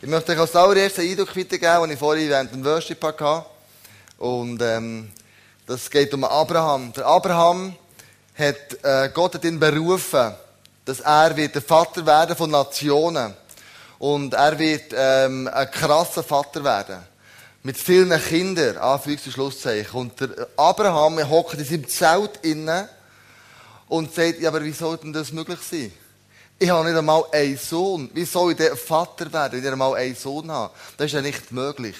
Ich möchte euch als allererstes einen Eindruck weitergeben, den ich vorhin während dem Worship hatte. Und ähm, das geht um Abraham. Der Abraham hat äh, Gott hat ihn berufen, dass er wird der Vater werden von Nationen. Und er wird ähm, ein krasser Vater werden. Mit vielen Kindern, Anführungs- und Schlusszeichen. Und der Abraham hockt in seinem Zelt inne und sagt, ja, aber wie soll denn das möglich sein? Ich habe nicht einmal einen Sohn. Wie soll ich denn Vater werden, wenn ich einmal einen Sohn habe? Das ist ja nicht möglich.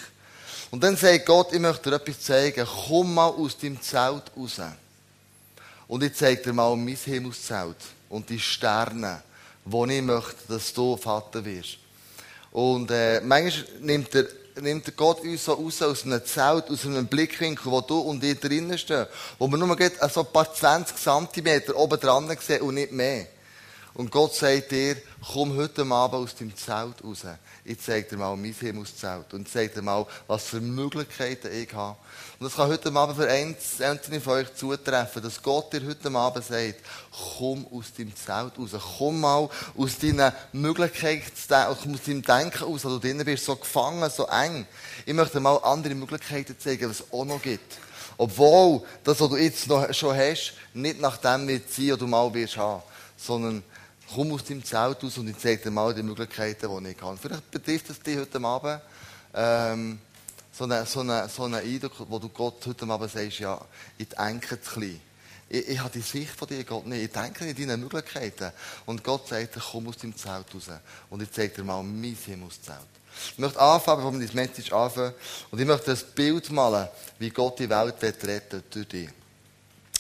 Und dann sagt Gott, ich möchte dir etwas zeigen. Komm mal aus deinem Zelt raus. Und ich zeige dir mal mein Himmelszelt und die Sterne, wo ich möchte, dass du Vater wirst. Und äh, manchmal nimmt der, nimmt der Gott uns so raus aus einem Zelt, aus einem Blickwinkel, wo du und ich drinnen stehen, wo wir nur so ein paar 20 Zentimeter oben dran sehen und nicht mehr. Und Gott sagt dir, komm heute Abend aus deinem Zelt raus. Ich zeige dir mal mein Himmelszelt und zeige dir mal, was für Möglichkeiten ich habe. Und das kann heute Abend für einzelne von euch zutreffen, dass Gott dir heute Abend sagt, komm aus deinem Zelt raus. Komm mal aus deinen Möglichkeiten, aus deinem Denken raus, wo du drinnen bist, so gefangen, so eng. Ich möchte mal andere Möglichkeiten zeigen, was es auch noch gibt. Obwohl, das, was du jetzt noch schon hast, nicht nach dem wird sein, was du mal wirst haben, sondern komm aus deinem Zelt raus und ich zeige dir mal die Möglichkeiten, die ich habe. Vielleicht betrifft es dich heute Abend, ähm, so einen so eine, so eine Eindruck, wo du Gott heute Abend sagst, ja, ich denke zu klein. Ich, ich habe die Sicht von dir, Gott, nicht. Ich denke nicht in deine Möglichkeiten. Und Gott sagt, komm aus deinem Zelt raus. Und ich zeige dir mal mein Himmelszelt. Ich möchte anfangen, bevor wir das Message anfangen. Und ich möchte ein Bild malen, wie Gott die Welt retten durch dich.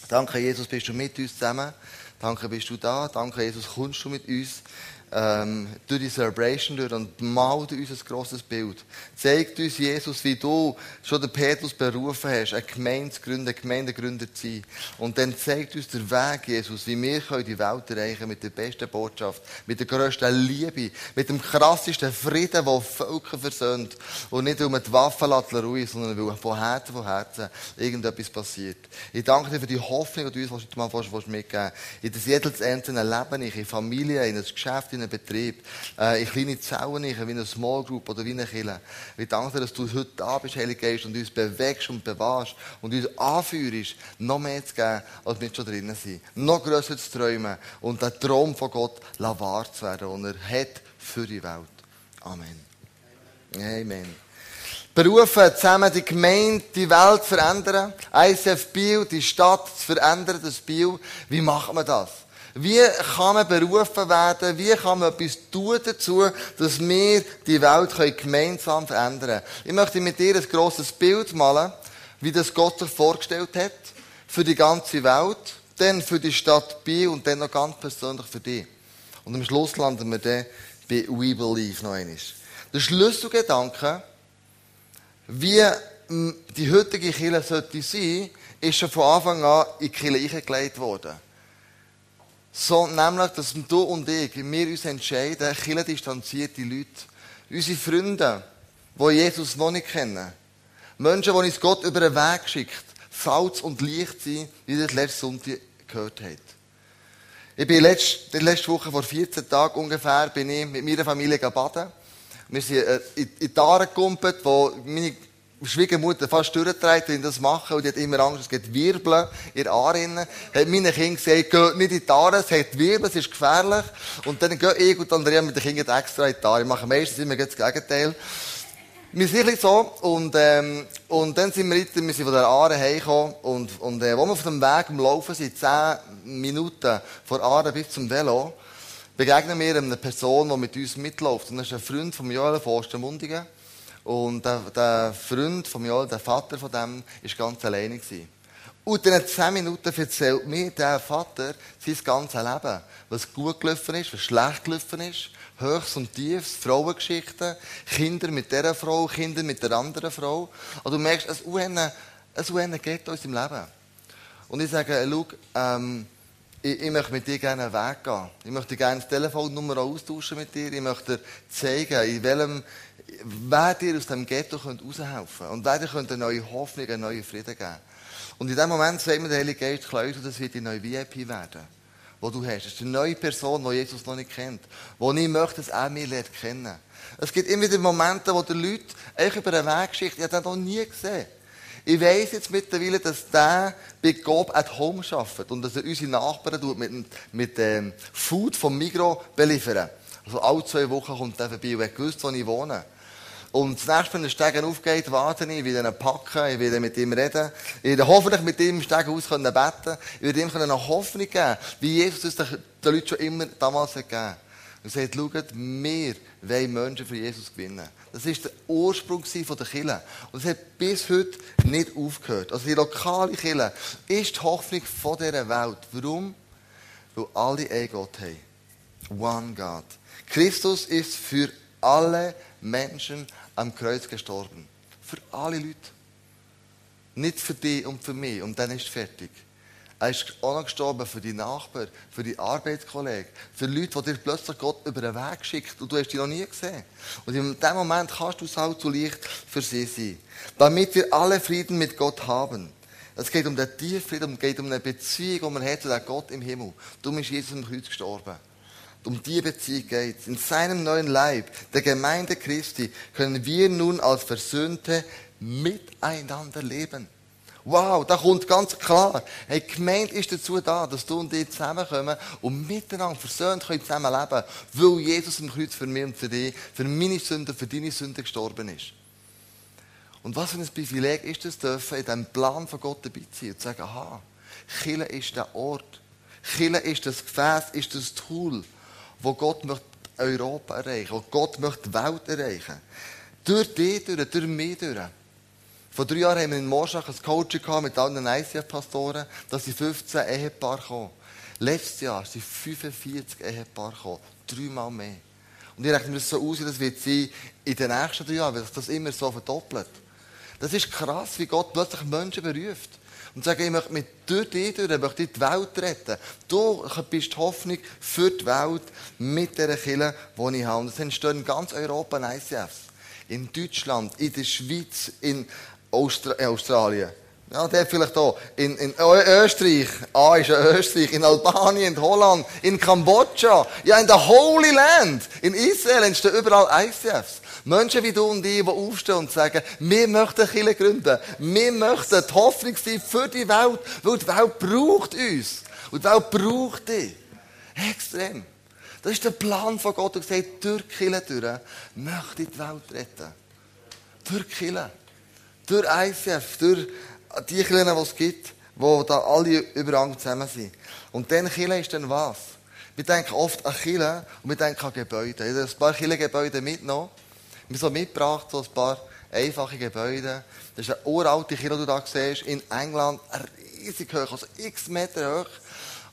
Danke, Jesus, bist du mit uns zusammen. Danke, bist du da. Danke, Jesus, kommst du mit uns ähm, durch die Celebration durch und malt uns ein grosses Bild. Zeigt uns, Jesus, wie du schon den Petrus berufen hast, eine Gemeinde zu gründen, eine Gemeindegründer zu sein. Und dann zeigt uns der Weg, Jesus, wie wir die Welt erreichen mit der besten Botschaft, mit der grössten Liebe, mit dem krassesten Frieden, der Völker versöhnt. Und nicht um die Waffenlattlerei, sondern weil von Herzen von Herzen irgendetwas passiert. Ich danke dir für die Hoffnung, die du uns heute mal mitgeben willst. In das jedes einzelne Leben, in Familie, in ein Geschäft, in einem Betrieb, äh, in kleine Zellen, wie eine Small Group oder wie eine Kirche. Ich danke dir, dass du heute da bist, Heilige Geist, und uns bewegst und bewahrst und uns anführst, noch mehr zu geben, als wir schon drinnen sind. Noch grösser zu träumen und den Traum von Gott wahr zu werden, den er hat für die Welt. Amen. Amen. Berufen, zusammen die Gemeinde, die Welt zu verändern. ICF Biel, die Stadt zu verändern, das Biel. Wie machen wir das? Wie kann man berufen werden? Wie kann man etwas tun dazu, dass wir die Welt gemeinsam verändern können? Ich möchte mit dir ein grosses Bild malen, wie das Gott sich vorgestellt hat. Für die ganze Welt, dann für die Stadt Biel und dann noch ganz persönlich für dich. Und am Schluss landen wir dann bei We Believe noch einmal. Der Schlüsselgedanke, wie die heutige Kirche sollte sein, ist schon von Anfang an in die Kirche eingelegt worden. So, nämlich, dass du und ich, wir uns entscheiden, Kirche distanzierte Leute, unsere Freunde, die Jesus noch nicht kennen, Menschen, die uns Gott über den Weg schickt, Salz und Licht sein, wie das letzte Sonntag gehört hat. Ich bin letzte, letzte Woche, vor 14 Tagen ungefähr, bin ich mit meiner Familie baden. Wir sind äh, in die Aare gekumpelt, wo meine Schwiegermutter fast durchgetragen, wenn das machen, und die hat immer Angst, es geht Wirbeln in der Aare Hat meine Kinder gesagt, geht nicht in die Aare, es hat Wirbel, es ist gefährlich. Und dann gehe ich und Andrea mit den Kindern extra in die Aare. Wir machen meistens immer das Gegenteil. Wir sind so, und, ähm, und dann sind wir, wir sind von der Aare heimgekommen, und, und, äh, wo wir auf dem Weg am Laufen sind, zehn Minuten von Aare bis zum Velo, begegnen wir einer Person, die mit uns mitläuft. Und das ist ein Freund von Joel von Ostermundigen. Und der, der Freund von mir, der Vater von dem, war ganz alleine. Gewesen. Und in zehn Minuten erzählt mir der Vater sein ganzes Leben. Was gut gelaufen ist, was schlecht gelaufen ist. Höchst und Tiefs, Frauengeschichten, Kinder mit dieser Frau, Kinder mit der anderen Frau. Und du merkst, es UN geht in unserem Leben. Und ich sage, schau, ähm, ich, ich, möchte mit dir gerne einen Weg gehen. Ich möchte gerne das Telefonnummer austauschen mit dir. Ich möchte dir zeigen, in welchem, wer dir aus dem Ghetto raushelfen könnte. Und wer dir eine neue Hoffnung, einen neuen Frieden geben Und in dem Moment sagt mir der Heilige Geist, Klaus, das wird die neue VIP werden. die du hast. Das ist eine neue Person, die Jesus noch nicht kennt. Wo ich möchte, dass er mich lernt kennen. Es gibt immer wieder Momente, wo die Leute eigentlich über eine Wegschicht, ich habe den noch nie gesehen. Ich weiss jetzt mittlerweile, dass der bei Gob at Home arbeitet und dass er unsere Nachbarn mit, mit ähm, Food vom Migro beliefern. Also alle zwei Wochen kommt er vorbei und er gewusst, wo ich wohne. Und das nächste, wenn der Stegen aufgeht, warte ich, ich will ihn packen, ich will mit ihm reden. Ich werde hoffentlich mit ihm im Stegen aus können beten. Ich werde ihm eine Hoffnung geben, wie Jesus es den Leuten schon immer damals gegeben hat. Und sagt, schaut, wir wollen Menschen für Jesus gewinnen. Das war der Ursprung der Kirche. Und es hat bis heute nicht aufgehört. Also die lokale Kirche ist die Hoffnung dieser Welt. Warum? Weil alle einen Gott haben. One God. Christus ist für alle Menschen am Kreuz gestorben. Für alle Leute. Nicht für dich und für mich. Und dann ist es fertig. Er ist auch noch gestorben für die Nachbarn, für die Arbeitskollegen, für Leute, die dir plötzlich Gott über den Weg schickt und du hast die noch nie gesehen. Und in dem Moment kannst du Salz zu Licht für sie sein. Damit wir alle Frieden mit Gott haben. Es geht um den Tieffrieden, es geht um eine Beziehung, die man hat zu dem Gott im Himmel. Du bist Jesus am Kreuz gestorben. Um die Beziehung geht es. In seinem neuen Leib, der Gemeinde Christi, können wir nun als Versöhnte miteinander leben. Wow, da kommt ganz klar. Hey, Gemeinde ist dazu da, dass du und ich zusammenkommen und miteinander versöhnt können zusammenleben, weil Jesus im Kreuz für mich und für dich, für meine Sünden, für deine Sünden gestorben ist. Und was für ein Privileg ist es, dürfen in diesem Plan von Gott dabei zu sein und zu sagen, aha, Chile ist der Ort. Chile ist das Gefäß, ist das Tool, wo Gott möchte Europa erreichen, wo Gott möchte die Welt erreichen. Durch dich durch, durch mich durch. Vor drei Jahren haben wir in Morschach ein Coaching mit allen ICF-Pastoren, dass sie 15 Ehepaare kommen. Letztes Jahr sind 45 Ehepaare gekommen. Dreimal mehr. Und ich rechne mir das so aus, das wird sie in den nächsten drei Jahren, weil sich das immer so verdoppelt. Das ist krass, wie Gott plötzlich Menschen beruft. Und sagt, ich möchte mit durch dich durch, ich möchte die Welt retten. Du bist die Hoffnung für die Welt mit dieser Kirche, die ich habe. Und es entstehen in ganz Europa ICFs. In Deutschland, in der Schweiz, in Austra in Australien. Ja, der vielleicht auch. In, in Österreich. Ah, ist ja Österreich. In Albanien, in Holland, in Kambodscha. Ja, in der Holy Land. In Israel entstehen überall ICFs. Menschen wie du und ich, die aufstehen und sagen, wir möchten Kirche gründen. Wir möchten die Hoffnung sein für die Welt. Weil die Welt braucht uns. Und die Welt braucht dich. Extrem. Das ist der Plan von Gott. Er sagt, durch die Kirche durch möchte ich die Welt retten. Durch die Kirche durch ICF, durch die Kirchen, die es gibt, wo da alle überall zusammen sind. Und dann Kirche ist dann was? Wir denken oft an Kirche und wir denken an Gebäude. Ich habe ein paar Kirchengebäude mitgenommen. Wir haben so mitgebracht, so ein paar einfache Gebäude. Das ist eine uralte Kirche, die du da siehst, in England. Riesig hoch, also x Meter hoch.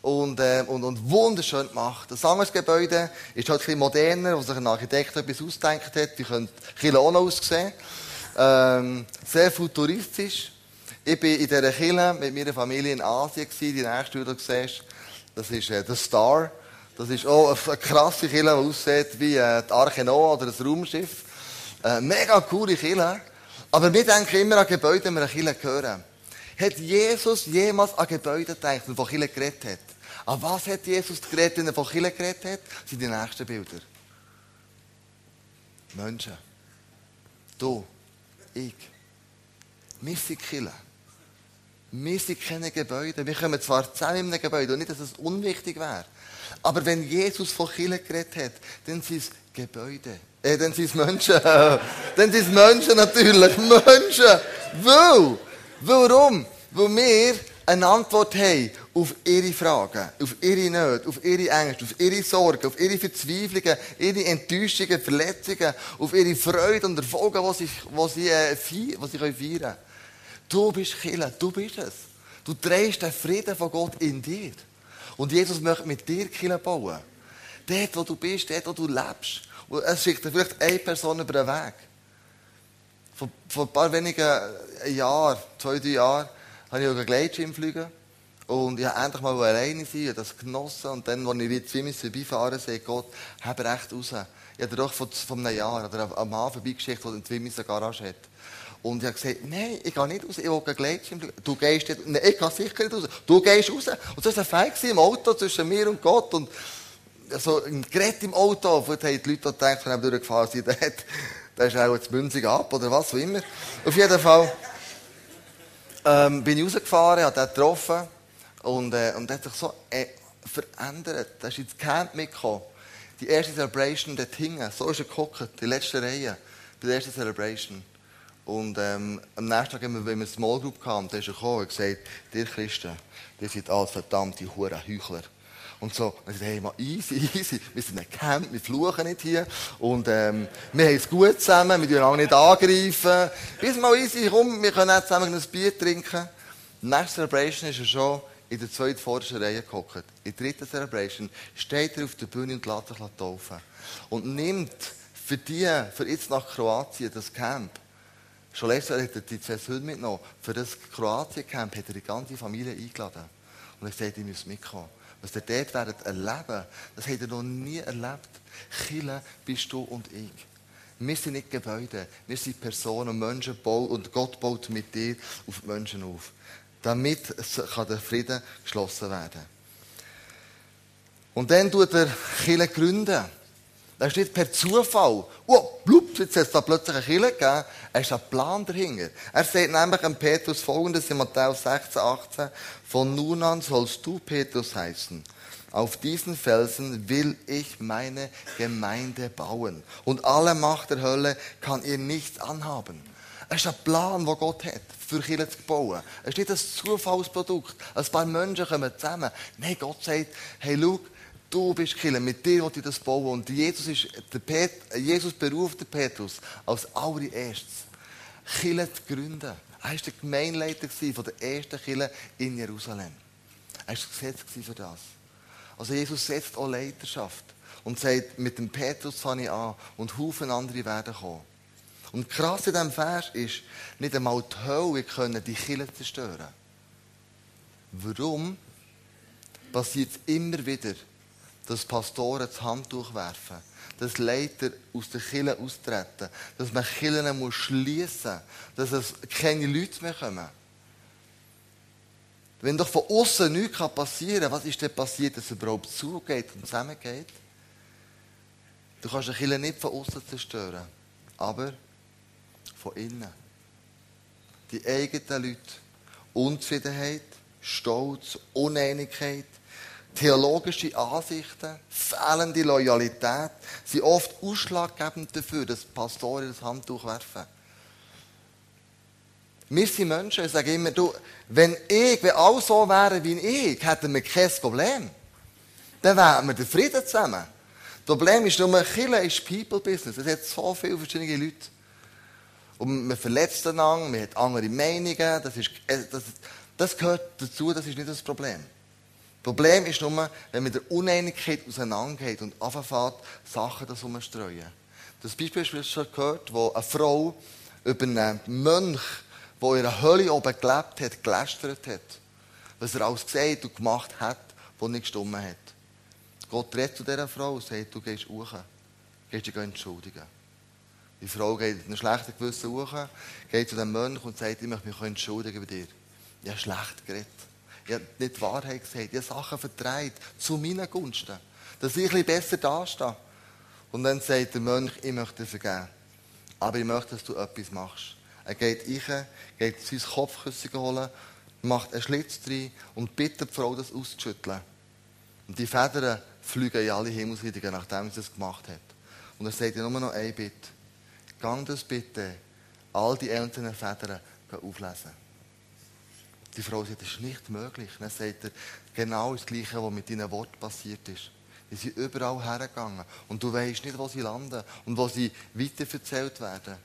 Und, äh, und, und wunderschön gemacht. Das andere Gebäude ist halt ein bisschen moderner, wo sich ein Architekt etwas ausgedacht hat. Wie könnte Kirche auch noch aussehen? Ähm, sehr futuristisch. Ich war in dieser Kille mit meiner Familie in Asien. Gewesen. Die nächste, die du siehst, das ist äh, der Star. Das ist auch eine krasse Kille, die aussieht wie äh, die Arche Noah oder ein Raumschiff. Äh, mega coole Kille. Aber wir denken immer an Gebäude, wenn wir an Kille hören. Hat Jesus jemals an Gebäude gedacht, wenn er von Kille geredet hat? An was hat Jesus geredet, wenn er von Kille geredet hat? Das sind die nächsten Bilder. Menschen. Du ich. Wir sind Kille. Wir sind keine Gebäude. Wir kommen zwar zusammen in einem Gebäude und nicht, dass es unwichtig wäre. Aber wenn Jesus von Kille geredet hat, dann sind es Gebäude. Äh, dann sind es Menschen. dann sind es Menschen natürlich. Menschen. Weil. Warum? Weil wir eine Antwort haben auf ihre Fragen, auf ihre Nöte, auf ihre Ängste, auf ihre Sorgen, auf ihre Verzweiflungen, ihre Enttäuschungen, Verletzungen, auf ihre Freude und Erfolge, die sie, die sie, äh, die sie feiern können. Du bist Killer, du bist es. Du trägst den Frieden von Gott in dir. Und Jesus möchte mit dir Killer bauen. Dort, wo du bist, dort, wo du lebst. Und es schickt dir vielleicht eine Person über den Weg. Vor, vor ein paar wenigen Jahren, zwei, drei Jahren, habe ich auch einen Gleitschirm fliegen. Und ich habe endlich mal alleine sein, ich das genossen. Und dann, als ich wieder zu ihm vorbeifahren sehe Gott, habe recht raus. Ich habe doch von, von einem Jahr oder am Mann vorbeigeschickt, der eine Garage hat. Und ich habe gesagt, nein, ich gehe nicht raus, ich will Gleitschirm. Du gehst nicht, nein, ich gehe sicher nicht raus. Du gehst raus. Und das war ein Feind im Auto zwischen mir und Gott. Und so ein Gerät im Auto. Haben die Leute gedacht, wenn er durchgefahren sind, der, ist auch jetzt Münzig ab oder was auch immer. Auf jeden Fall ähm, bin ich rausgefahren, habe den getroffen. Und, äh, und hat sich so äh, verändert. Er ist ins Camp mitgekommen. Die erste Celebration dort hingen. So ist er geguckt, die letzte Reihe. Bei der ersten Celebration. Und ähm, am nächsten Tag wenn wir eine Small Group hatten, da ist er gekommen und gesagt, ihr Christen, ihr seid alles verdammte Huren Heuchler. Und so, und ich sagte, hey, mal easy, easy, wir sind ein Camp, wir fluchen nicht hier. Und ähm, wir haben es gut zusammen, wir dürfen auch nicht angreifen. Bis mal easy, komm, wir können auch zusammen ein Bier trinken. Nächste Celebration ist er schon in der zweiten vordersten Reihe gehockt. In der dritten Celebration steht er auf der Bühne und lässt sich taufen. Und nimmt für die, für jetzt nach Kroatien, das Camp, Schon letztes Jahr hat er die zwei Söhne mitgenommen. Für das Kroatien-Camp hat er die ganze Familie eingeladen. Und er hat gesagt, ihr müsst mitkommen. Was ihr dort werdet erleben, das habt ihr noch nie erlebt. Chile bist du und ich. Wir sind nicht Gebäude, wir sind Personen, Menschen bauen und Gott baut mit dir auf die Menschen auf. Damit kann der Frieden geschlossen werden. Und dann tut er Chile gründen. Das ist nicht per Zufall. Oh, blup, jetzt hat es da plötzlich eine Kille gegeben. Er ist ein Plan dahinter. Er sagt nämlich an Petrus folgendes in Matthäus 16, 18. Von nun an sollst du Petrus heißen. Auf diesen Felsen will ich meine Gemeinde bauen. Und alle Macht der Hölle kann ihr nichts anhaben. Es ist ein Plan, den Gott hat, für Kirche zu bauen. Es ist nicht ein Zufallsprodukt. Ein paar Menschen kommen zusammen. Nein, Gott sagt, hey, schau, Du bist Killer, mit dir will ich das bauen. Und Jesus, ist der Pet Jesus beruft den Petrus als allererstes, Killer zu gründen. Er war der Gemeinleiter von der ersten Kille in Jerusalem. Er war gesetzt für das. Also Jesus setzt auch Leiterschaft und sagt, mit dem Petrus fange ich an und Haufen andere werden kommen. Und krass in diesem Vers ist, nicht einmal die Hölle können die Kille zerstören. Warum passiert es immer wieder, dass Pastoren das Handtuch werfen, dass Leiter aus der Kirche austreten, dass man Kirchen muss schliessen muss, dass es keine Leute mehr kommen. Wenn doch von außen nichts passieren kann, was ist denn passiert, dass es überhaupt zugeht und zusammengeht? Du kannst eine Kirche nicht von außen zerstören, aber von innen. Die eigenen Leute. Unzufriedenheit, Stolz, Uneinigkeit, Theologische Ansichten, fehlende Loyalität sind oft ausschlaggebend dafür, dass Pastoren das Handtuch werfen. Wir sind Menschen, ich sage immer, du, wenn ich, wenn alle so wären wie ich, hätten wir kein Problem. Dann wären wir den Frieden zusammen. Das Problem ist nur, Kirche ist People-Business. Es hat so viele verschiedene Leute. Und man verletzt einander, man hat andere Meinungen. Das, ist, äh, das, das gehört dazu, das ist nicht das Problem. Problem ist nur, wenn man der Uneinigkeit auseinandergeht und anfängt, Sachen das umzustreuen. Das Beispiel du schon gehört, wo eine Frau über einen Mönch, der in einer Hölle oben gelebt hat, gelästert hat. Was er alles gesagt und gemacht hat, was nicht gestimmt hat. Gott redet zu dieser Frau und sagt, du gehst hoch. Gehst dich entschuldigen. Die Frau geht in einem schlechten Gewissen hoch, geht zu dem Mönch und sagt, ich möchte mich entschuldigen bei dir. Ich habe schlecht geredet. Ich habe nicht die Wahrheit gesagt. Ich habe Sachen verdreht. Zu meinen Gunsten. Dass ich ein bisschen besser dastehe. Und dann sagt der Mönch, ich möchte dir vergeben. Aber ich möchte, dass du etwas machst. Er geht rein, geht sein Kopfkissen holen, macht einen Schlitz drin und bittet die Frau, das auszuschütteln. Und die Federn fliegen in alle Himmelsrichtungen, nachdem sie es gemacht hat. Und er sagt ihr nur noch ein Bitte. Gang das bitte, all die einzelnen Federn auflesen. Die Frau sagt, das ist nicht möglich. Dann sagt er, genau das Gleiche, was mit deinen Worten passiert ist. Die sind überall hergegangen. Und du weißt nicht, wo sie landen und wo sie weiterverzählt werden.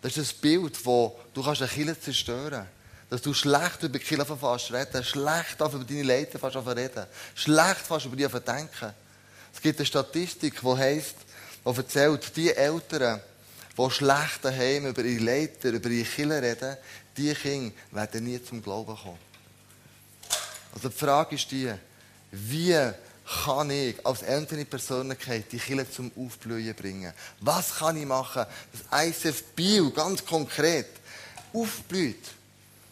Das ist ein Bild, wo du kannst eine Kirche zerstören Dass du schlecht über die Kirche fast reden, schlecht über deine Leiter fast reden, schlecht fast über die denken. Es gibt eine Statistik, die heisst, die erzählt, die Eltern, die schlecht daheim über ihre Leiter, über ihre Kirche reden, die Kinder werden nie zum Glauben kommen. Also die Frage ist die, wie kann ich als einzelne Persönlichkeit die Kirche zum Aufblühen bringen? Was kann ich machen, dass ICF Bio ganz konkret aufblüht?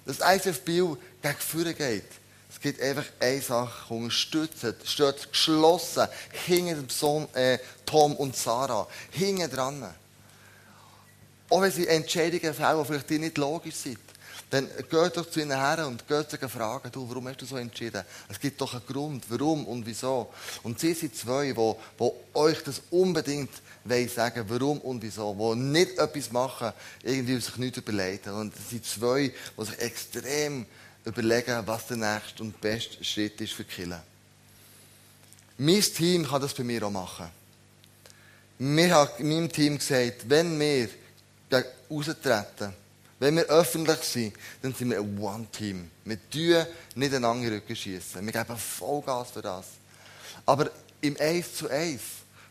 Dass ICF Bio gegen Führer geht. Es gibt einfach eine Sache, unterstützen, steht geschlossen, hinter dem Sohn, äh, Tom und Sarah, hinten dran. Auch wenn sie Entscheidungen fällen, die vielleicht nicht logisch sind. Dann geht doch zu ihnen her und geht sie fragen, du, warum hast du so entschieden? Es gibt doch einen Grund, warum und wieso. Und sie sind zwei, die, die euch das unbedingt sagen warum und wieso. Die nicht etwas machen, irgendwie sich nichts überlegen. Und es sind zwei, die sich extrem überlegen, was der nächste und beste Schritt ist für die Mein Team kann das bei mir auch machen. Mir hat in meinem Team gesagt, wenn wir raustreten, wenn wir öffentlich sind, dann sind wir ein One-Team. Wir tun nicht einen anderen Rücken schießen. Wir geben Vollgas für das. Aber im Eins zu Eins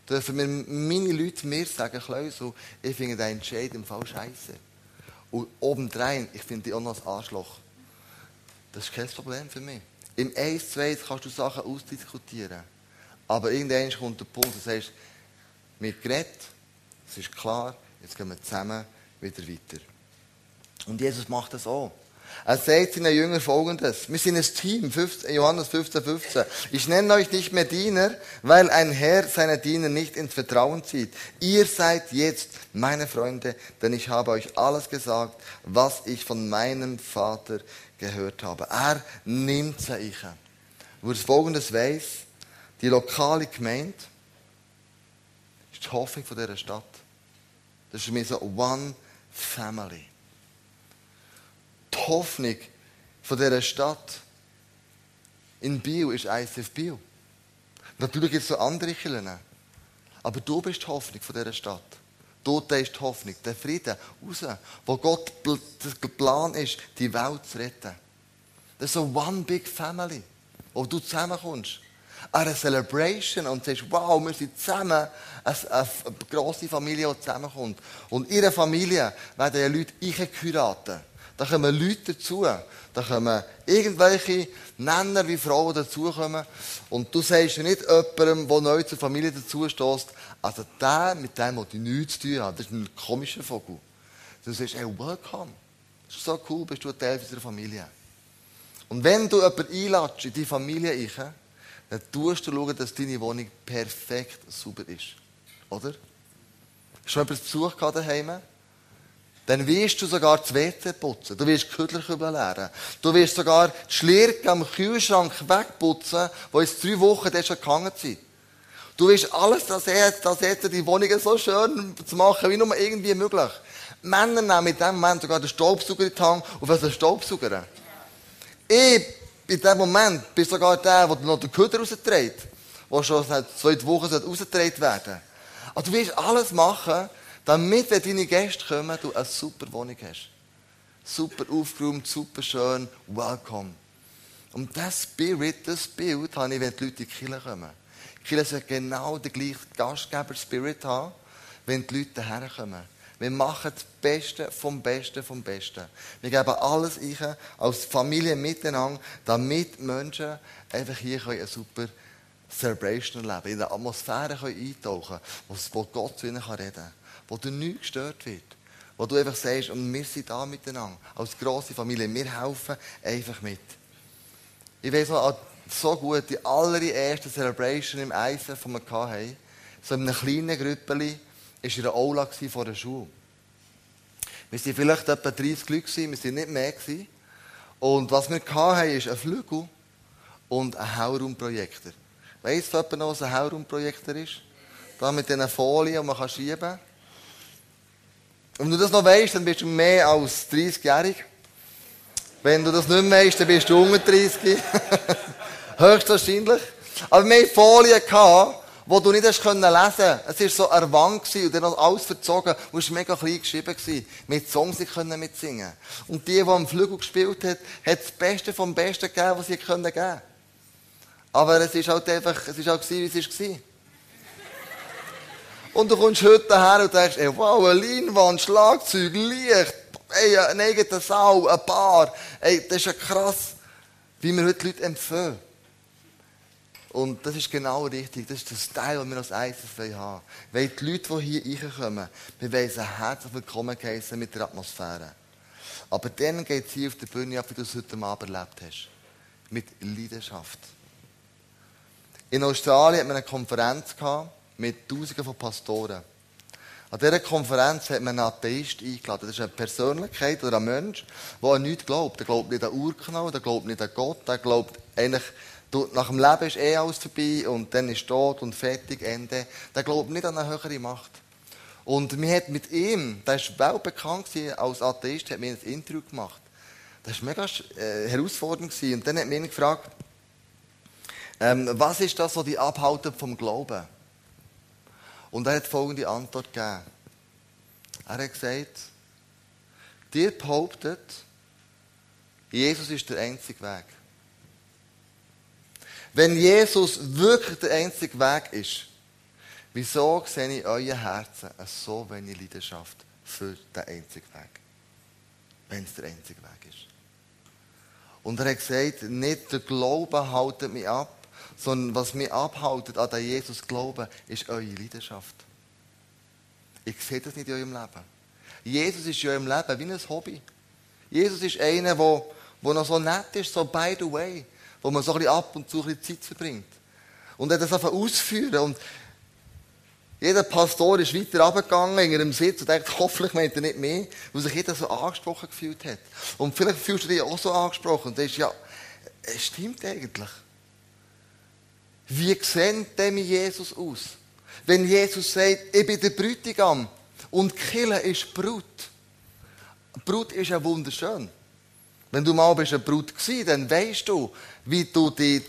dürfen wir meine Leute mir sagen, Kleusel, ich finde deinen Entscheid im Fall scheiße. Und obendrein, ich finde dich auch noch als Arschloch. Das ist kein Problem für mich. Im 1 2 kannst du Sachen ausdiskutieren. Aber irgendwann kommt der Punkt, du sagst, wir geredet, es ist klar, jetzt gehen wir zusammen wieder weiter. Und Jesus macht das auch. Er sagt seinen Jüngern folgendes. Wir sind ein Team, 15, Johannes 15, 15. Ich nenne euch nicht mehr Diener, weil ein Herr seine Diener nicht ins Vertrauen zieht. Ihr seid jetzt meine Freunde, denn ich habe euch alles gesagt, was ich von meinem Vater gehört habe. Er nimmt sie ich. Wo es folgendes weiss, die lokale Gemeinde ist die Hoffnung dieser Stadt. Das ist mich so One Family Hoffnung von dieser Stadt in Bio ist ICF Bio. Natürlich gibt es noch andere Kirchen. Aber du bist die Hoffnung von dieser Stadt. Dort ist die Hoffnung, der Frieden raus, wo Gott der Plan ist, die Welt zu retten. Das ist so one big family, wo du zusammenkommst. Eine Celebration und sagst, wow, wir sind zusammen, eine, eine grosse Familie, die zusammenkommt. Und ihre Familie werden ja Leute eingeheiratet. Da kommen Leute dazu. Da kommen irgendwelche Nenner wie Frauen dazukommen. Und du sagst ja nicht jemandem, der neu zur Familie dazustößt, also der, mit dem, der nichts zu tun hat, das ist ein komischer Vogel. Du sagst, hey, welcome. Das ist so cool, bist du ein Teil unserer Familie. Und wenn du jemanden einladest in die Familie, rein, dann tust du schauen, dass deine Wohnung perfekt sauber ist. Oder? Hast du schon jemanden Besuch gehabt daheim? Dann wirst du sogar das WC putzen. Du wirst die Kühlerkübel leeren. Du wirst sogar die Schlirke am Kühlschrank wegputzen, wo jetzt drei Wochen schon gehangen sind. Du wirst alles das jetzt, das die Wohnungen so schön zu machen, wie nur irgendwie möglich. Männer nehmen in dem Moment sogar den Staubsauger in die Hand und was ein Staubsauger. Ich, in dem Moment, bin sogar der, der noch den Köder rausdreht, der schon seit zwei Wochen rausgedreht werden Also du wirst alles machen, damit, wenn deine Gäste kommen, du eine super Wohnung hast. Super aufgeräumt, super schön, welcome. Und das Spirit, das Bild habe ich, wenn die Leute in die Kirche kommen. Die Kirche soll genau den gleichen Gastgeber-Spirit haben, wenn die Leute herkommen. Wir machen das Beste vom Besten vom Besten. Wir geben alles ein, als Familie miteinander, damit Menschen einfach hier eine super Celebration erleben können, in eine Atmosphäre eintauchen können, wo Gott zu ihnen reden kann wo du nicht gestört wird. Wo du einfach sagst, und wir sind da miteinander, als grosse Familie, wir helfen einfach mit. Ich weiß noch, so gut, die allererste Celebration im Eisen, die wir hatten, so in einem kleinen Grüppeli, war in der Aula vor der Schule. Wir waren vielleicht etwa 30 Leute, wir waren nicht mehr. Und was wir hatten, ist ein Flügel und ein Haurumprojektor. Weißt du, ob noch was ein Haurumprojektor ist? Da mit diesen Folien, die man schieben kann. Und wenn du das noch weißt, dann bist du mehr als 30-jährig. Wenn du das nicht mehr weißt, dann bist du unter 30. Höchstwahrscheinlich. Aber wir hatten Folien, die du nicht lesen konntest. Es war so eine Wand und dann alles verzogen und es war mega klein geschrieben. Mit Songs können mitsingen. Und die, die am Flügel gespielt hat, hat das Beste vom Besten gegeben, was sie geben konnten. Aber es war halt einfach, es war halt wie es war. Und du kommst heute her und denkst, ey, wow, eine Leinwand, Schlagzeug, Licht, ey, ein eigener Saal, ein Bar. Ey, das ist ja krass, wie wir heute Leute empfehlen. Und das ist genau richtig. Das ist das Teil, das wir als ISF haben. Weil die Leute, die hier reinkommen, sie herzlich willkommen heißen mit der Atmosphäre. Aber dann geht es hier auf der Bühne ab, wie du es heute Abend erlebt hast. Mit Leidenschaft. In Australien hatten wir eine Konferenz mit Tausenden von Pastoren. An dieser Konferenz hat man einen Atheist eingeladen. Das ist eine Persönlichkeit oder ein Mensch, der an nichts glaubt. Er glaubt nicht an Urknall, der glaubt nicht an Gott, der glaubt eigentlich, nach dem Leben ist eh alles vorbei und dann ist tot und fertig, Ende. Der glaubt nicht an eine höhere Macht. Und mir hat mit ihm, der ist weltbekannt als Atheist, hat mir ein Interview gemacht. Das war mega äh, herausfordernd. Und dann hat mir ihn gefragt, ähm, was ist das, was die abhalten vom Glauben? Und er hat folgende Antwort gegeben. Er hat gesagt, dir behauptet, Jesus ist der einzige Weg. Wenn Jesus wirklich der einzige Weg ist, wieso sehe ich euer Herzen so wenig Leidenschaft für den einzigen Weg? Wenn es der einzige Weg ist. Und er hat gesagt, nicht der Glaube haltet mich ab, sondern was mich abhaltet an den Jesus glauben, ist eure Leidenschaft. Ich sehe das nicht in eurem Leben. Jesus ist in eurem Leben wie ein Hobby. Jesus ist einer, der, der noch so nett ist, so by the way, wo man so ein ab und zu ein Zeit verbringt. Und er hat das einfach ausführen. Und jeder Pastor ist weiter runtergegangen in ihrem Sitz und denkt, hoffentlich meint er nicht mehr, weil sich jeder so angesprochen gefühlt hat. Und vielleicht fühlst du dich auch so angesprochen. Und das ist ja, es stimmt eigentlich. Wie sieht denn Jesus aus? Wenn Jesus sagt, ich bin der Bräutigam und Kille ist Brut. Brut ist ja wunderschön. Wenn du mal bist eine Brut gewesen, dann weißt du, wie du die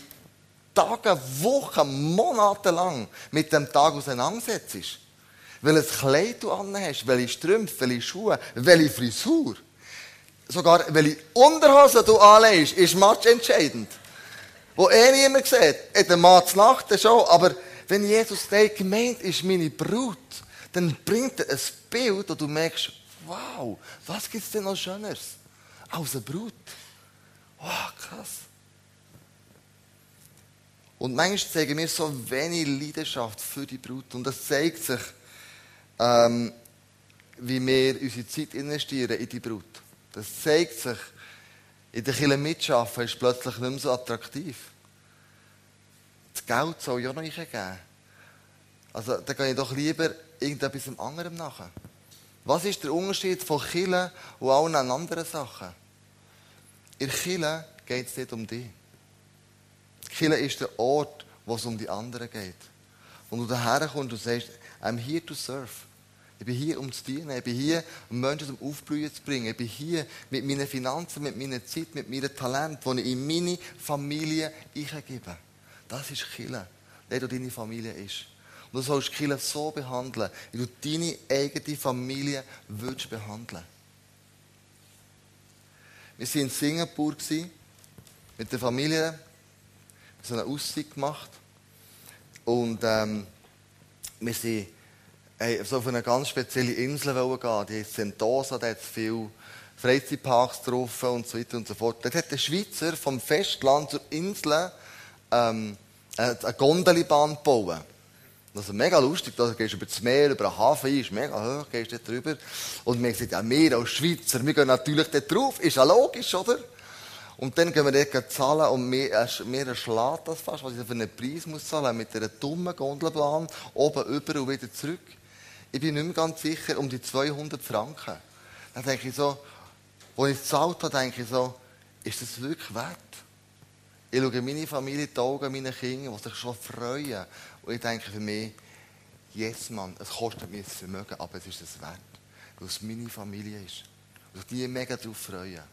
Tage, Wochen, Monate lang mit dem Tag auseinandersetzt. Welches Kleid du anhast, welche Strümpfe, welche Schuhe, welche Frisur. Sogar welche Unterhose du anlegst, ist matchentscheidend. Wo eh niemand sieht. In der Mann zu Nacht schon. Aber wenn Jesus sagt, gemeint ist meine Brut, dann bringt er ein Bild, und du merkst, wow, was gibt es denn noch Schöneres als eine Brut? Wow, krass. Und manchmal zeigen wir so wenig Leidenschaft für die Brut. Und das zeigt sich, ähm, wie wir unsere Zeit investieren in die Brut. Das zeigt sich, in der Kirche mitschaffen ist plötzlich nicht mehr so attraktiv. Das Geld soll ja noch nicht geben. Also, da gehe ich doch lieber irgendetwas anderem nach. Was ist der Unterschied von Kirche und allen anderen Sachen? In Kirche geht es nicht um dich. Kirche ist der Ort, wo es um die anderen geht. Und du daher kommst und sagst, I'm here to serve. Ich bin hier, um zu dienen. Ich bin hier, um Menschen zum Aufblühen zu bringen. Ich bin hier mit meinen Finanzen, mit meiner Zeit, mit meinem Talent, das ich in meine Familie gebe. Das ist Kille, der du deine Familie ist. Und du sollst Kille so behandeln, wie du deine eigene Familie willst behandeln. Wir waren in Singapur mit der Familie, so eine Aussicht gemacht und ähm, wir sind hey, so auf eine ganz spezielle Insel gehen. Die heißt Sentosa, da hat es viele Freizeitparks drauf und so weiter und so fort. Dort hat der Schweizer vom Festland zur Insel ähm, eine Gondelbahn bauen. Das ist mega lustig, da gehst du über das Meer, über den Hafen ist mega hoch, gehst du drüber. Und wir sagen, ja, wir als Schweizer, wir gehen natürlich dort drauf, ist ja logisch, oder? Und dann gehen wir dort zahlen und mir, äh, mir erschlägt das fast, was ich für einen Preis muss zahlen, mit einer dummen Gondelbahn, oben über und wieder zurück ich bin nicht mehr ganz sicher, um die 200 Franken. Dann denke ich so, als ich es gezahlt habe, denke ich so, ist das wirklich wert? Ich schaue meine Familie, die Augen meiner Kinder, die sich schon freuen. Und ich denke für mich, yes, Mann, es kostet mir das Vermögen, aber es ist es wert. Weil es meine Familie ist. Und ich die mega darauf freuen.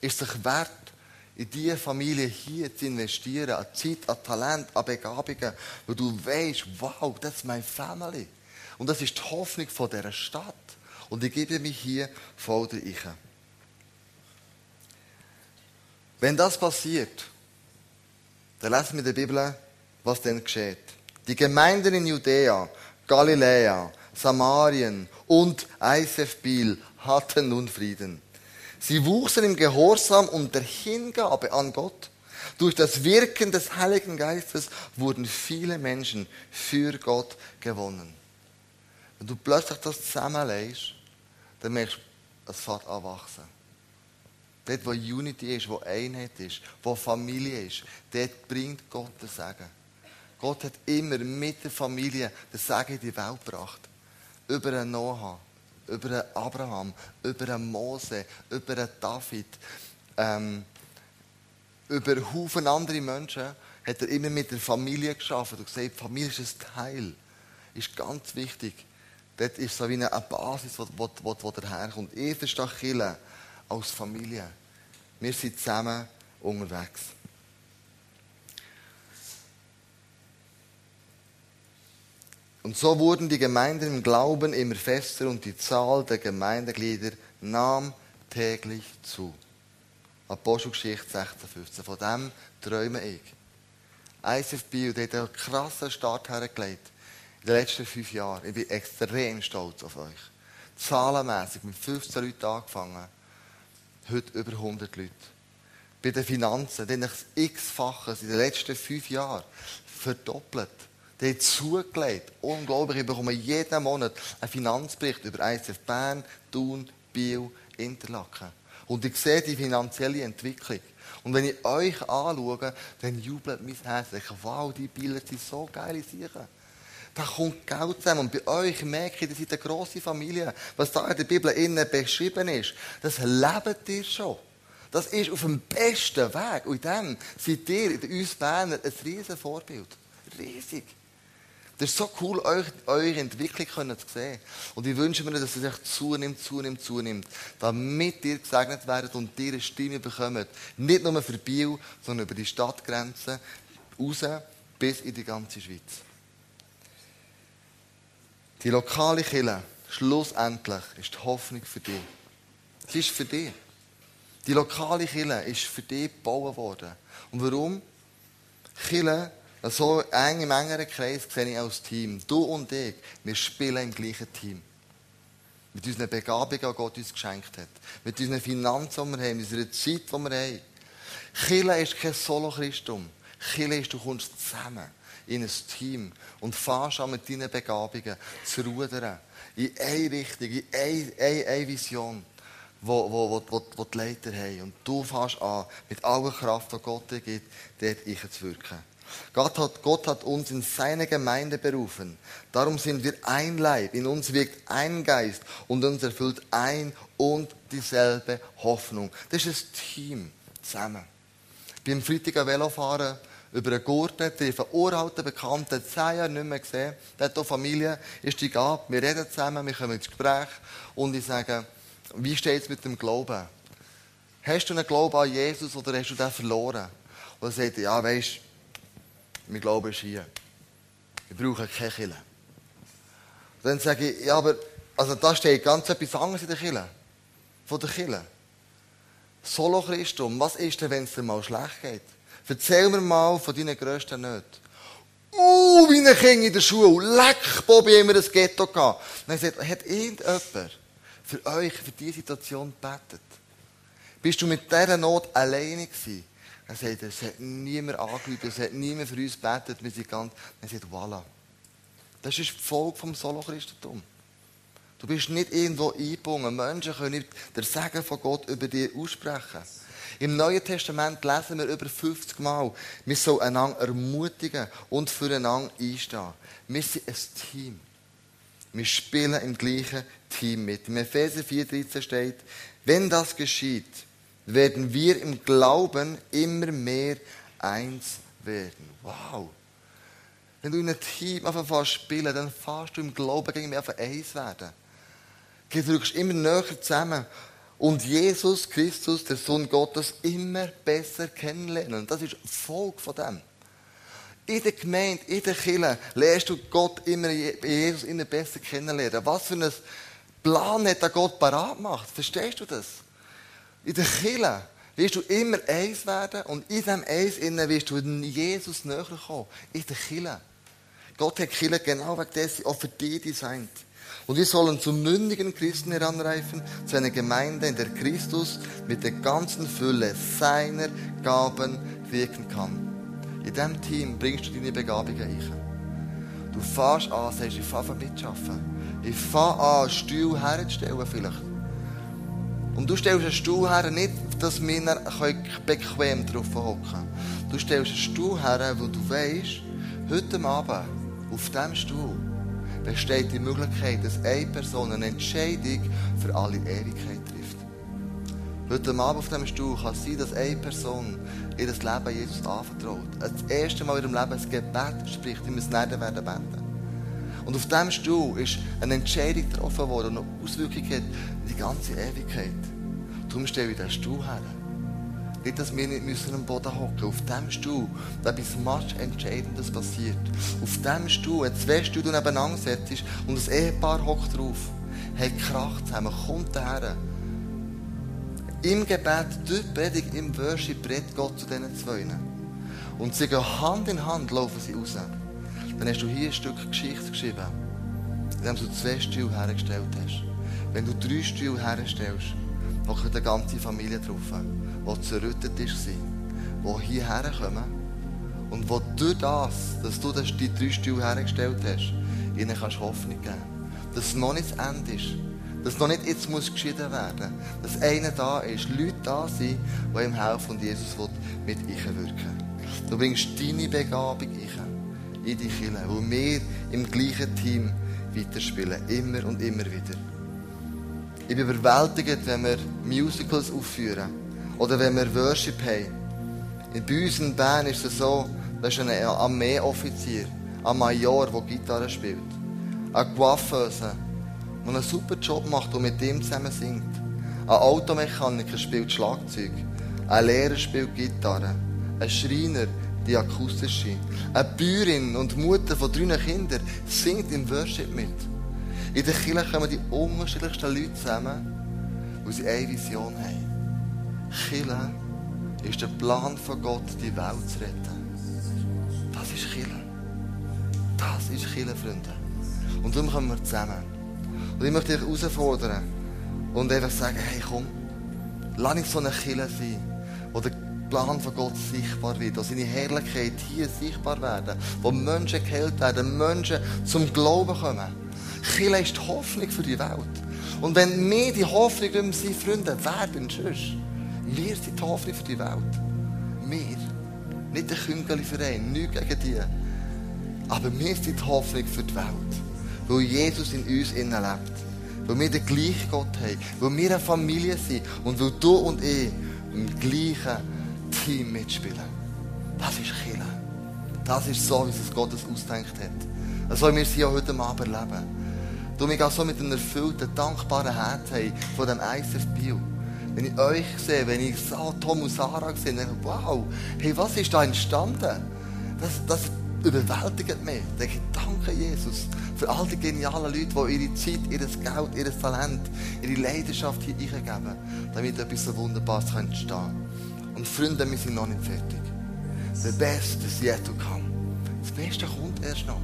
Ist es sich wert, in diese Familie hier zu investieren, an Zeit, an Talent, an Begabungen, weil du weißt, wow, das ist meine Family. Und das ist die Hoffnung von dieser Stadt. Und ich gebe mich hier voll ich. Wenn das passiert, dann lesen wir in der Bibel, was denn geschieht. Die Gemeinden in Judäa, Galiläa, Samarien und Eisefbil hatten nun Frieden. Sie wuchsen im Gehorsam und der Hingabe an Gott. Durch das Wirken des Heiligen Geistes wurden viele Menschen für Gott gewonnen. Wenn du plötzlich das zusammenlegst, dann merkst du, es fängt an wachsen. Dort, wo Unity ist, wo Einheit ist, wo Familie ist, dort bringt Gott das Segen. Gott hat immer mit der Familie das Segen in die Welt gebracht. Über einen Noah, über einen Abraham, über einen Mose, über einen David, ähm, über Haufen andere Menschen hat er immer mit der Familie geschaffen. Du siehst, Familie ist ein Teil. Ist ganz wichtig. Dort ist so wie eine Basis, wo, wo, wo, wo daherkommt. Ich verstehe Kirche als Familie. Wir sind zusammen unterwegs. Und so wurden die Gemeinden im Glauben immer fester und die Zahl der Gemeindeglieder nahm täglich zu. Apostelgeschichte 16, 15. Von dem träume ich. ICF Bio hat einen krassen Start hergelegt. In den letzten fünf Jahren. Ich bin extrem stolz auf euch. Zahlenmässig mit 15 Leuten angefangen. Heute über 100 Leute. Bei den Finanzen, die das x-fache in den letzten fünf Jahren verdoppelt. Die haben zugelegt. Unglaublich. Ich bekomme jeden Monat einen Finanzbericht über ICF Bern, Thun, Biel, Interlaken. Und ich sehe die finanzielle Entwicklung. Und wenn ich euch anschaue, dann jubelt mein Herz. Ich wow, die Bilder sind so geile Sachen. Da kommt Geld zusammen. Und bei euch merke ich, ihr seid eine grosse Familie. Was da in der Bibel innen beschrieben ist, das lebt ihr schon. Das ist auf dem besten Weg. Und in dem seid ihr, in uns Berner, ein riesen Vorbild. Riesig. Das ist so cool, euch, eure Entwicklung zu sehen. Und ich wünsche mir, dass es euch zunimmt, zunimmt, zunimmt, damit ihr gesegnet werdet und ihr eine Stimme bekommt. Nicht nur für Biel, sondern über die Stadtgrenzen raus bis in die ganze Schweiz. Die lokale Kille, schlussendlich, ist die Hoffnung für dich. Sie ist für dich. Die lokale Kille ist für dich gebaut worden. Und warum? Kille so eng im engeren Kreis sehe ich als Team. Du und ich, wir spielen im gleichen Team. Mit unseren Begabungen, die Gott uns geschenkt hat. Mit unseren Finanzen, die wir haben. Mit unserer Zeit, die wir haben. Chile ist kein Solo-Christum. Chile ist, du kommst zusammen in ein Team und fährst an mit deinen Begabungen zu rudern. In eine Richtung, in eine, eine, eine Vision, wo, wo, wo, wo, die Leiter haben. Und du fährst an, mit aller Kraft, die Gott dir gibt, dort einzuwirken. Gott hat, Gott hat uns in seine Gemeinde berufen. Darum sind wir ein Leib. In uns wirkt ein Geist und uns erfüllt ein und dieselbe Hoffnung. Das ist ein Team zusammen. Beim Freitag Velofahren über einen Gurten, treffe einen uralten Bekannten, zehn Jahre nicht mehr gesehen. Der hat hier Familie, ist die Gabe. Wir reden zusammen, wir kommen ins Gespräch und ich sage, wie steht es mit dem Glauben? Hast du einen Glauben an Jesus oder hast du den verloren? Und er sagt, ja, weißt mein Glaube ist hier. Wir brauchen keine Kille. Dann sage ich, ja, aber also da steht ganz etwas anderes in der Kille. Von der Kille. Solo Christum, was ist denn, wenn es dir mal schlecht geht? Erzähl mir mal von deinen grössten Nöten. Uh, wie ein Kind in der Schule. Leck, Bobby, immer das Ghetto gehabt. Dann sagt, hat irgendjemand für euch, für diese Situation gebetet? Bist du mit dieser Not alleine gewesen? Er sagt, es hat niemand angerufen, es hat niemand für uns gebetet, wir sind ganz, er sagt, voilà. Das ist die Folge vom Solo-Christentum. Du bist nicht irgendwo eingebunden. Menschen können nicht den Segen von Gott über dich aussprechen. Im Neuen Testament lesen wir über 50 Mal, wir sollen einander ermutigen und füreinander einstehen. Wir sind ein Team. Wir spielen im gleichen Team mit. Im Epheser 4,13 steht, wenn das geschieht, werden wir im Glauben immer mehr eins werden. Wow! Wenn du in einem Team einfach spielen dann fährst du im Glauben gegen mich einfach eins werden. Du drückst immer näher zusammen. Und Jesus Christus, der Sohn Gottes, immer besser kennenlernen. Das ist Folge von dem. In der Gemeinde, in der Kirche, lernst du Gott immer, Jesus immer besser kennenlernen. Was für einen Plan hat der Gott parat gemacht? Verstehst du das? In der Kirche wirst du immer eins werden und in diesem Eins innen wirst du Jesus näher kommen. In der Kirche. Gott hat Kirche genau wegen dessen auch für die designt. Und wir sollen zu mündigen Christen heranreifen, zu einer Gemeinde, in der Christus mit der ganzen Fülle seiner Gaben wirken kann. In diesem Team bringst du deine Begabungen ein. Du fährst an, sagst, ich fange mitzuschaffen. Ich fange an, Stuhl herzustellen vielleicht. Und du stellst einen Stuhl her, nicht, dass wir bequem drauf hocken können. Du stellst einen Stuhl her, wo du weißt, heute Abend auf diesem Stuhl besteht die Möglichkeit, dass eine Person eine Entscheidung für alle Ewigkeit trifft. Heute Abend auf diesem Stuhl kann es sein, dass eine Person ihr Leben Jesus anvertraut. Das erste Mal in ihrem Leben ein Gebet spricht, wie wir es nicht werden beten. Und auf diesem Stuhl ist eine Entscheidung getroffen worden und eine Auswirkung hat die ganze Ewigkeit. Darum stelle ich diesen Stuhl her. Nicht, dass wir nicht müssen am Boden hocken. Auf diesem Stuhl, da etwas match Entscheidendes passiert. Auf diesem Stuhl, wenn zwei Stühle nebeneinander setzt und ein Ehepaar hockt drauf, hat Kraft zusammen, kommt daher. Im Gebet, dort Predigt, im Worship, redet Gott zu diesen zwei. Und sie gehen Hand in Hand, laufen sie raus. Dann hast du hier ein Stück Geschichte geschrieben, indem du zwei Stühle hergestellt hast. Wenn du drei Stühle herstellst, hockt eine ganze Familie drauf die zerrüttet war, die hierher kommen und wo durch das, dass du die drei Stühle hergestellt hast, ihnen kannst Hoffnung geben. Dass es noch nicht das Ende ist. Dass noch nicht jetzt muss geschieden werden. Dass einer da ist, Leute da sind, die ihm helfen und Jesus will mit wirken. Du bringst deine Begabung in die Kirche, wo wir im gleichen Team weiterspielen. Immer und immer wieder. Ich bin überwältigt, wenn wir Musicals aufführen oder wenn wir Worship haben. Bei uns in Bern ist es so, da ist ein Armeeoffizier, ein Major, der Gitarre spielt. Ein Coiffeuse, der einen super Job macht und mit ihm zusammen singt. Ein Automechaniker spielt Schlagzeug. Ein Lehrer spielt Gitarre. Ein Schreiner die akustische. Eine Bäuerin und Mutter von drei Kindern singt im Worship mit. In der Kirche kommen die unterschiedlichsten Leute zusammen, weil sie eine Vision haben. Chile ist der Plan von Gott, die Welt zu retten. Das ist Chile. Das ist Chile, Freunde. Und darum kommen wir zusammen. Und ich möchte dich herausfordern und einfach sagen, hey komm, lass nicht so eine Chile sein, wo der Plan von Gott sichtbar wird, wo seine Herrlichkeit hier sichtbar werden, wo Menschen geheilt werden, Menschen zum Glauben kommen. Chile ist die Hoffnung für die Welt. Und wenn wir die Hoffnung nicht sind, Freunde, wer denn sonst? Wir sind die Hoffnung für die Welt. Wir. Nicht der Küngeli-Verein, nichts gegen die. Aber wir sind die Hoffnung für die Welt. Weil Jesus in uns innen lebt. Weil wir den gleichen Gott haben. Weil wir eine Familie sind. Und weil du und ich im gleichen Team mitspielen. Das ist Kille. Das ist so, wie es Gott ausdenkt hat. So wie wir es hier heute Abend erleben. Du, wir gehen so mit einem erfüllten, dankbaren Herz haben von dem ISF Bio. Wenn ich euch sehe, wenn ich Tom und Sarah sehe, dann wow, hey, was ist da entstanden? Das, das überwältigt mich. Ich denke, danke Jesus für all die genialen Leute, die ihre Zeit, ihr Geld, ihr Talent, ihre Leidenschaft hier eingeben, damit etwas so Wunderbares entstehen kann. Und Freunde, wir sind noch nicht fertig. The best is yet to come. Das Beste kommt erst noch.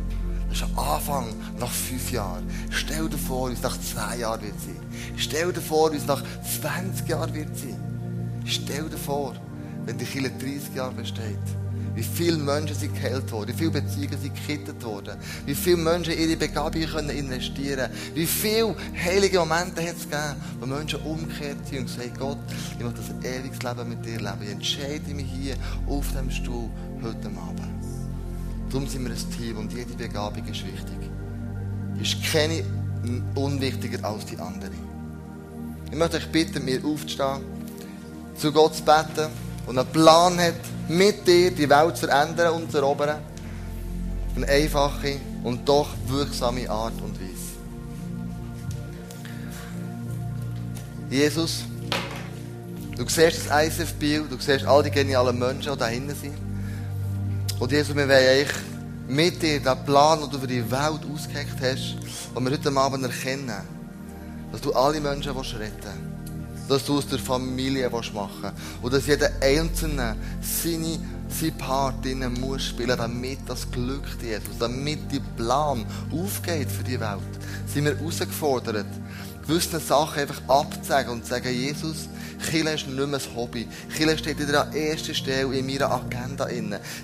Das ist ein Anfang nach fünf Jahren. Stell dir vor, wie es nach zehn Jahren wird sein. Stell dir vor, wie es nach 20 Jahren wird sein. Stell dir vor, wenn die Kirche 30 Jahre besteht. Wie viele Menschen sind geheilt worden, wie viele Beziehungen sind gekittet worden, wie viele Menschen ihre Begabungen können investieren können, wie viele heilige Momente hat es gegeben, wo Menschen umgekehrt sind und gesagt Gott, ich möchte das ewiges Leben mit dir leben. Ich entscheide mich hier auf dem Stuhl heute Abend. Darum sind wir ein Team und jede Begabung ist wichtig. Ist keine unwichtiger als die andere. Ich möchte euch bitten, mir aufzustehen, zu Gott zu beten und einen Plan hat, mit dir die Welt zu verändern und zu erobern. Eine einfache und doch wirksame Art und Weise. Jesus, du siehst das ISF-Bild, du siehst all die genialen Menschen, die da hinten sind. Und Jesus, wir wollen eigentlich mit dir den Plan, den du für die Welt ausgeheckt hast, und wir heute Abend erkennen, dass du alle Menschen retten willst. Dass du aus der Familie machen willst. Und dass jeder Einzelne seine sein Part drinnen muss spielen, damit das glückt, Jesus, damit die Plan aufgeht für die Welt. Sind wir herausgefordert, gewisse Sachen einfach abzusagen und zu sagen, Jesus, Kirche ist nicht mehr ein Hobby. Kirche steht wieder an erster Stelle in meiner Agenda.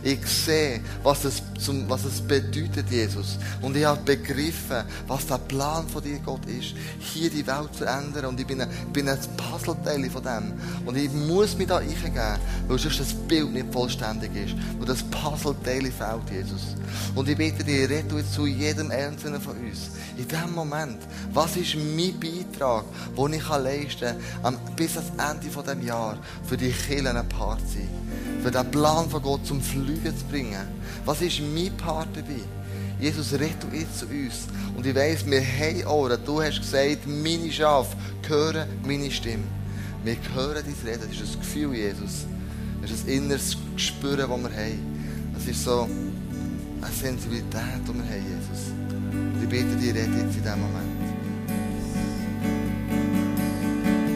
Ich sehe, was es, zum, was es bedeutet, Jesus. Und ich habe begriffen, was der Plan von dir, Gott, ist, hier die Welt zu ändern. Und ich bin ein, ein Puzzleteil von dem. Und ich muss mich da eingeben, weil sonst das Bild nicht vollständig ist. Weil das Puzzleteil fehlt, Jesus. Und ich bitte dich, jetzt zu jedem Einzelnen von uns. In diesem Moment, was ist mein Beitrag, den ich leisten kann, bis ans Ende dieses dem Jahr für die Kirche ein Part sein. Für den Plan von Gott zum Fliegen zu bringen. Was ist mein Part dabei? Jesus, red jetzt zu uns. Und ich weiss, wir haben Ohren. Du hast gesagt, meine Schafe hören meine Stimme. Wir hören dein Reden. Das ist ein Gefühl, Jesus. Das ist ein inneres Gespür, das wir haben. Das ist so eine Sensibilität, die wir haben, Jesus. Und ich bitte dich, red jetzt in diesem Moment.